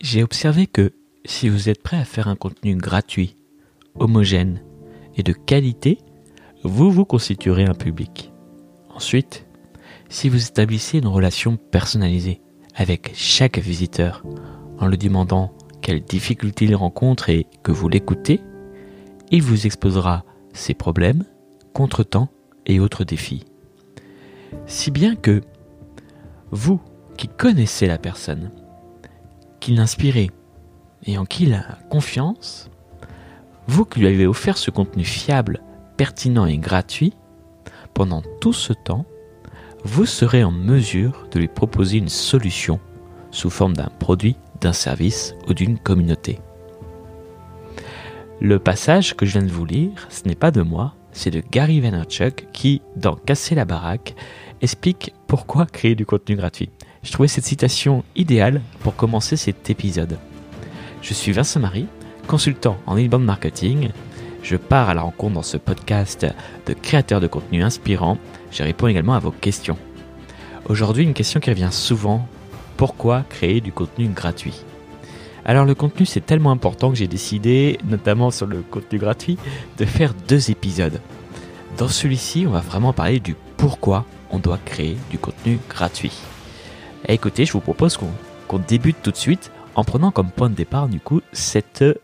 j'ai observé que si vous êtes prêt à faire un contenu gratuit, homogène et de qualité, vous vous constituerez un public. Ensuite, si vous établissez une relation personnalisée avec chaque visiteur en lui demandant quelles difficultés il rencontre et que vous l'écoutez, il vous exposera ses problèmes, contretemps et autres défis. Si bien que vous qui connaissez la personne, qui l'inspirez et en qui il a confiance, vous qui lui avez offert ce contenu fiable, pertinent et gratuit, pendant tout ce temps, vous serez en mesure de lui proposer une solution sous forme d'un produit, d'un service ou d'une communauté. Le passage que je viens de vous lire, ce n'est pas de moi, c'est de Gary Vaynerchuk qui, dans Casser la baraque, explique pourquoi créer du contenu gratuit. Je trouvais cette citation idéale pour commencer cet épisode. Je suis Vincent Marie, consultant en inbound marketing. Je pars à la rencontre dans ce podcast de créateurs de contenu inspirants. Je réponds également à vos questions. Aujourd'hui, une question qui revient souvent. Pourquoi créer du contenu gratuit? Alors le contenu c'est tellement important que j'ai décidé, notamment sur le contenu gratuit, de faire deux épisodes. Dans celui-ci, on va vraiment parler du pourquoi on doit créer du contenu gratuit. Et écoutez, je vous propose qu'on débute tout de suite en prenant comme point de départ du coup cette, euh,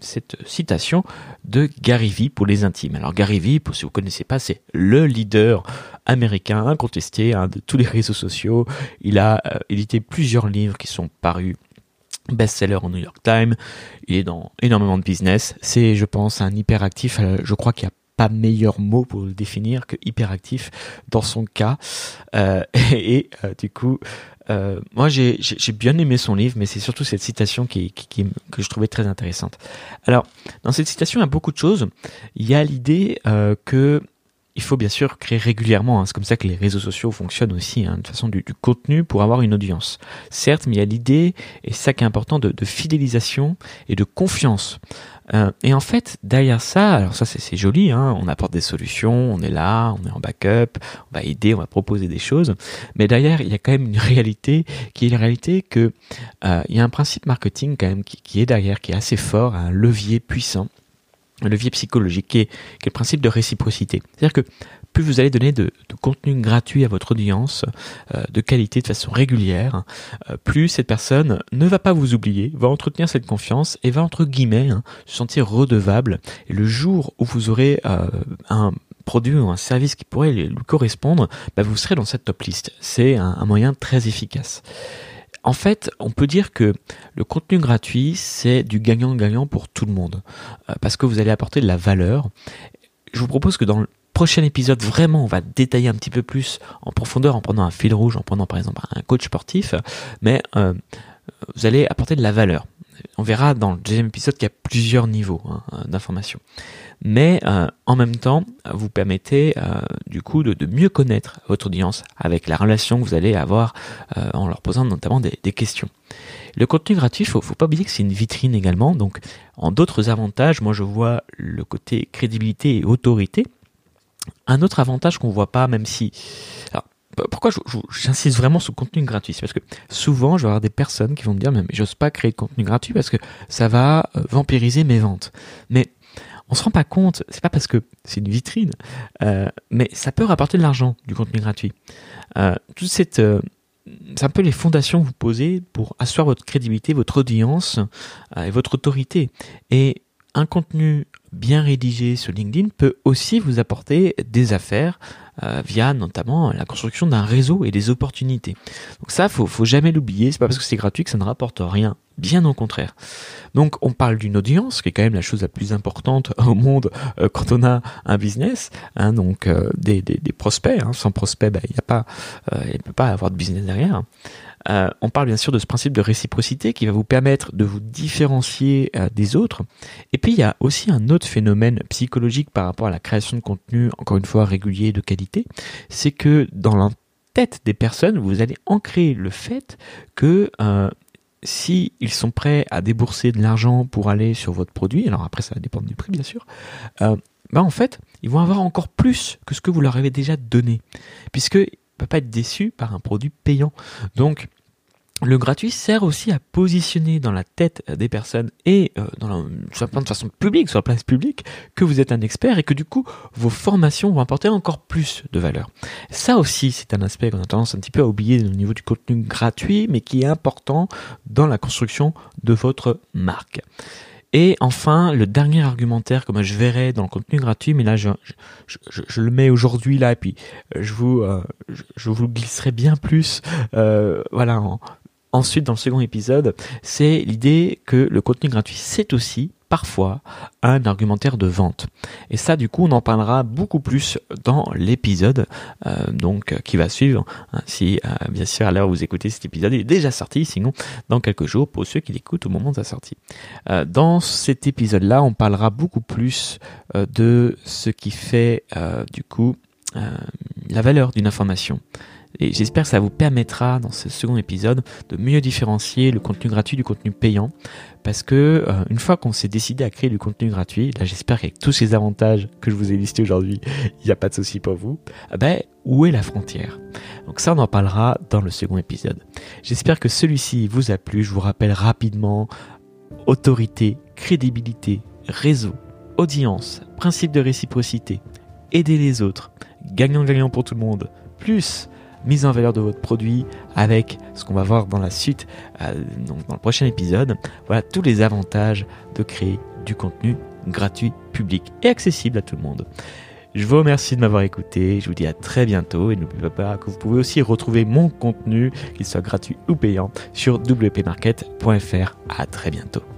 cette citation de Gary Vee pour les intimes. Alors Gary Vee, pour si vous ne connaissez pas, c'est le leader américain incontesté hein, de tous les réseaux sociaux. Il a euh, édité plusieurs livres qui sont parus best-seller au New York Times. Il est dans énormément de business. C'est, je pense, un hyperactif. Euh, je crois qu'il n'y a pas meilleur mot pour le définir que hyperactif dans son cas. Euh, et, euh, du coup, euh, moi j'ai bien aimé son livre, mais c'est surtout cette citation qui, qui, qui, que je trouvais très intéressante. Alors, dans cette citation, il y a beaucoup de choses. Il y a l'idée euh, que il faut bien sûr créer régulièrement. Hein. C'est comme ça que les réseaux sociaux fonctionnent aussi, hein, de façon du, du, contenu pour avoir une audience. Certes, mais il y a l'idée, et c'est ça qui est important, de, de fidélisation et de confiance. Euh, et en fait, derrière ça, alors ça c'est joli, hein, on apporte des solutions, on est là, on est en backup, on va aider, on va proposer des choses, mais derrière il y a quand même une réalité qui est la réalité que euh, il y a un principe marketing quand même qui, est derrière, qui est assez fort, un levier puissant un levier psychologique qui est, qui est, le principe de réciprocité. C'est-à-dire que plus vous allez donner de, contenu gratuit à votre audience, euh, de qualité, de façon régulière, euh, plus cette personne ne va pas vous oublier, va entretenir cette confiance et va entre guillemets hein, se sentir redevable. Et le jour où vous aurez euh, un produit ou un service qui pourrait lui correspondre, bah, vous serez dans cette top list. C'est un, un moyen très efficace. En fait, on peut dire que le contenu gratuit, c'est du gagnant-gagnant pour tout le monde, parce que vous allez apporter de la valeur. Je vous propose que dans prochain épisode, vraiment, on va détailler un petit peu plus en profondeur, en prenant un fil rouge, en prenant par exemple un coach sportif, mais euh, vous allez apporter de la valeur. On verra dans le deuxième épisode qu'il y a plusieurs niveaux hein, d'information mais euh, en même temps, vous permettez euh, du coup de, mieux connaître votre audience avec la relation que vous allez avoir en leur posant notamment des, des questions. Le contenu gratuit, faut, faut pas oublier que c'est une vitrine également. Donc, en d'autres avantages, moi je vois le côté crédibilité et autorité. Un autre avantage qu'on voit pas, même si, alors, pourquoi j'insiste vraiment sur le contenu gratuit? Parce que souvent, je vais avoir des personnes qui vont me dire, mais j'ose pas créer de contenu gratuit parce que ça va vampiriser mes ventes. Mais on se rend pas compte, c'est pas parce que c'est une vitrine, euh, mais ça peut rapporter de l'argent du contenu gratuit. Euh, toute cette, euh, c'est un peu les fondations que vous posez pour asseoir votre crédibilité, votre audience euh, et votre autorité. Et un contenu bien rédigé sur LinkedIn peut aussi vous apporter des affaires euh, via notamment la construction d'un réseau et des opportunités. Donc ça, faut, faut jamais l'oublier. C'est pas parce que c'est gratuit que ça ne rapporte rien. Bien au contraire. Donc on parle d'une audience, qui est quand même la chose la plus importante au monde euh, quand on a un business. Hein, donc euh, des, prospects. Hein. Sans prospects, ben, il n'y a pas, il peut pas avoir de business derrière. Euh, on parle bien sûr de ce principe de réciprocité qui va vous permettre de vous différencier euh, des autres. Et puis il y a aussi un autre phénomène psychologique par rapport à la création de contenu, encore une fois régulier de qualité, c'est que dans la tête des personnes, vous allez ancrer le fait que euh, si ils sont prêts à débourser de l'argent pour aller sur votre produit, alors après ça va dépendre du prix bien sûr, euh, bah en fait ils vont avoir encore plus que ce que vous leur avez déjà donné, puisque peut pas être déçu par un produit payant. Donc, le gratuit sert aussi à positionner dans la tête des personnes et euh, dans la, de façon publique, soit place publique, que vous êtes un expert et que du coup vos formations vont apporter encore plus de valeur. Ça aussi, c'est un aspect qu'on a tendance un petit peu à oublier au niveau du contenu gratuit, mais qui est important dans la construction de votre marque. Et enfin, le dernier argumentaire que je verrai dans le contenu gratuit, mais là je, je, le mets aujourd'hui là, et puis je vous, euh, je, vous glisserai bien plus, euh, voilà, en, Ensuite, dans le second épisode, c'est l'idée que le contenu gratuit, c'est aussi parfois un argumentaire de vente. Et ça, du coup, on en parlera beaucoup plus dans l'épisode euh, donc qui va suivre. Hein, si, euh, bien sûr, à l'heure où vous écoutez cet épisode, il est déjà sorti, sinon dans quelques jours pour ceux qui l'écoutent au moment de sa sortie. Euh, dans cet épisode-là, on parlera beaucoup plus de ce qui fait, du coup, la valeur d'une information. Et j'espère que ça vous permettra dans ce second épisode de mieux différencier le contenu gratuit du contenu payant. Parce que euh, une fois qu'on s'est décidé à créer du contenu gratuit, là j'espère qu'avec tous ces avantages que je vous ai listés aujourd'hui, il n'y a pas de souci pour vous. Ah ben où est la frontière? Donc ça on en parlera dans le second épisode. J'espère que celui-ci vous a plu. Je vous rappelle rapidement autorité, crédibilité, réseau, audience, principe de réciprocité, aider les autres, gagnant-gagnant pour tout le monde, plus mise en valeur de votre produit avec ce qu'on va voir dans la suite, euh, dans le prochain épisode. Voilà tous les avantages de créer du contenu gratuit, public et accessible à tout le monde. Je vous remercie de m'avoir écouté, je vous dis à très bientôt et n'oubliez pas que vous pouvez aussi retrouver mon contenu, qu'il soit gratuit ou payant, sur wpmarket.fr. À très bientôt.